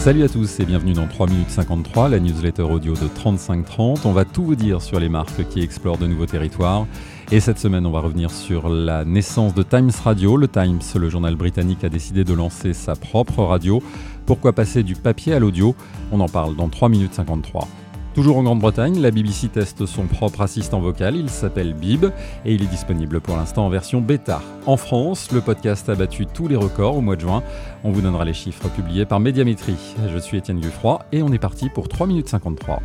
Salut à tous et bienvenue dans 3 minutes 53, la newsletter audio de 3530. On va tout vous dire sur les marques qui explorent de nouveaux territoires. Et cette semaine, on va revenir sur la naissance de Times Radio. Le Times, le journal britannique, a décidé de lancer sa propre radio. Pourquoi passer du papier à l'audio? On en parle dans 3 minutes 53. Toujours en Grande-Bretagne, la BBC teste son propre assistant vocal, il s'appelle Bib et il est disponible pour l'instant en version bêta. En France, le podcast a battu tous les records au mois de juin. On vous donnera les chiffres publiés par Médiamétrie. Je suis Étienne Guffroy et on est parti pour 3 minutes 53.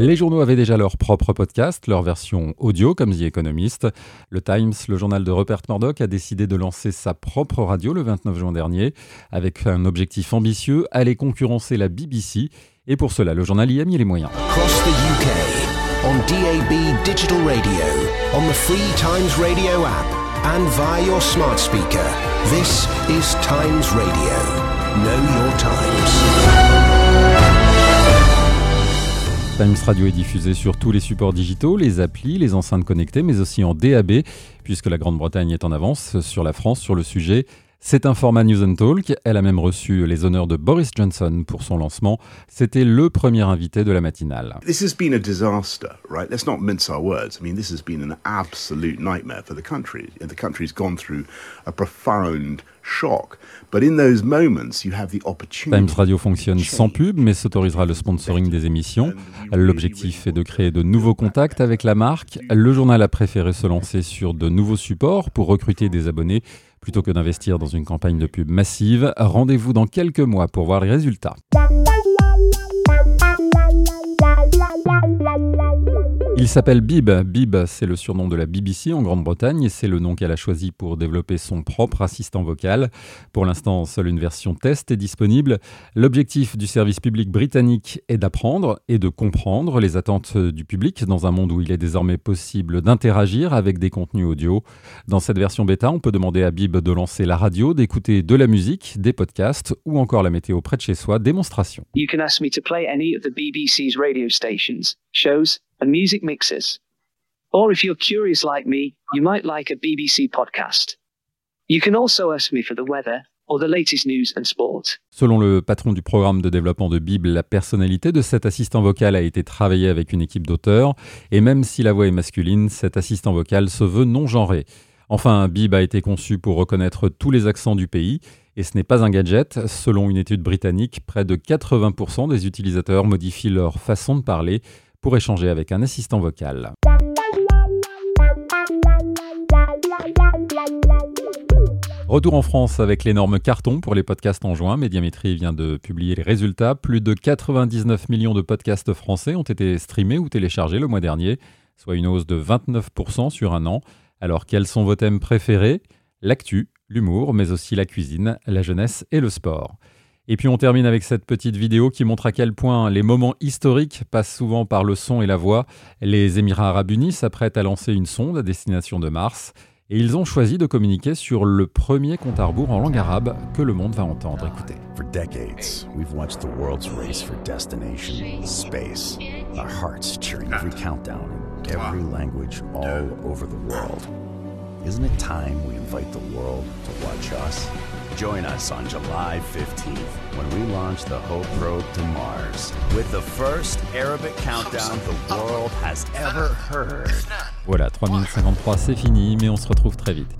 Les journaux avaient déjà leur propre podcast, leur version audio comme The Economist. Le Times, le journal de Rupert Murdoch, a décidé de lancer sa propre radio le 29 juin dernier, avec un objectif ambitieux, aller concurrencer la BBC. Et pour cela, le journal y a mis les moyens. Across the UK, on DAB digital radio, on the free Times Radio app, and via your smart speaker, this is Times Radio. Know your times. Times Radio est diffusé sur tous les supports digitaux, les applis, les enceintes connectées, mais aussi en DAB, puisque la Grande-Bretagne est en avance sur la France sur le sujet. C'est un format News and Talk. Elle a même reçu les honneurs de Boris Johnson pour son lancement. C'était le premier invité de la matinale. This has been a disaster, right? Let's not mince our words. I mean, this has been an absolute nightmare for the country. The country's gone through a profound shock. But in those moments, you have the opportunity. Times Radio fonctionne sans pub, mais s'autorisera le sponsoring des émissions. L'objectif est de créer de nouveaux contacts avec la marque. Le journal a préféré se lancer sur de nouveaux supports pour recruter des abonnés plutôt que d'investir dans une campagne de pub massive. Rendez-vous dans quelques mois pour voir les résultats. Il s'appelle Bib. Bib, c'est le surnom de la BBC en Grande-Bretagne et c'est le nom qu'elle a choisi pour développer son propre assistant vocal. Pour l'instant, seule une version test est disponible. L'objectif du service public britannique est d'apprendre et de comprendre les attentes du public dans un monde où il est désormais possible d'interagir avec des contenus audio. Dans cette version bêta, on peut demander à Bib de lancer la radio, d'écouter de la musique, des podcasts ou encore la météo près de chez soi. Démonstration. Me BBC's radio stations, shows, and music mixes. Or if you're curious like me, you might like a BBC podcast. You can also ask me for the weather or the latest news and sport. Selon le patron du programme de développement de Bible, la personnalité de cet assistant vocal a été travaillée avec une équipe d'auteurs, et même si la voix est masculine, cet assistant vocal se veut non genré. Enfin, Bib a été conçu pour reconnaître tous les accents du pays, et ce n'est pas un gadget. Selon une étude britannique, près de 80% des utilisateurs modifient leur façon de parler pour échanger avec un assistant vocal. Retour en France avec l'énorme carton pour les podcasts en juin. Médiamétrie vient de publier les résultats. Plus de 99 millions de podcasts français ont été streamés ou téléchargés le mois dernier, soit une hausse de 29% sur un an. Alors quels sont vos thèmes préférés? L'actu, l'humour, mais aussi la cuisine, la jeunesse et le sport. Et puis on termine avec cette petite vidéo qui montre à quel point les moments historiques passent souvent par le son et la voix. Les Émirats arabes unis s'apprêtent à lancer une sonde à destination de Mars. Et ils ont choisi de communiquer sur le premier compte à rebours en langue arabe que le monde va entendre. Écoutez. For decades, we've watched the world's race for destination, space. Our hearts cheering every countdown in every language all over the world. Isn't it time we invite the world to watch us? Join us on July 15th when we launch the Hope probe to Mars with the first Arabic countdown the world has ever heard. Voilà, 3 minutes 53, c'est fini, mais on se retrouve très vite.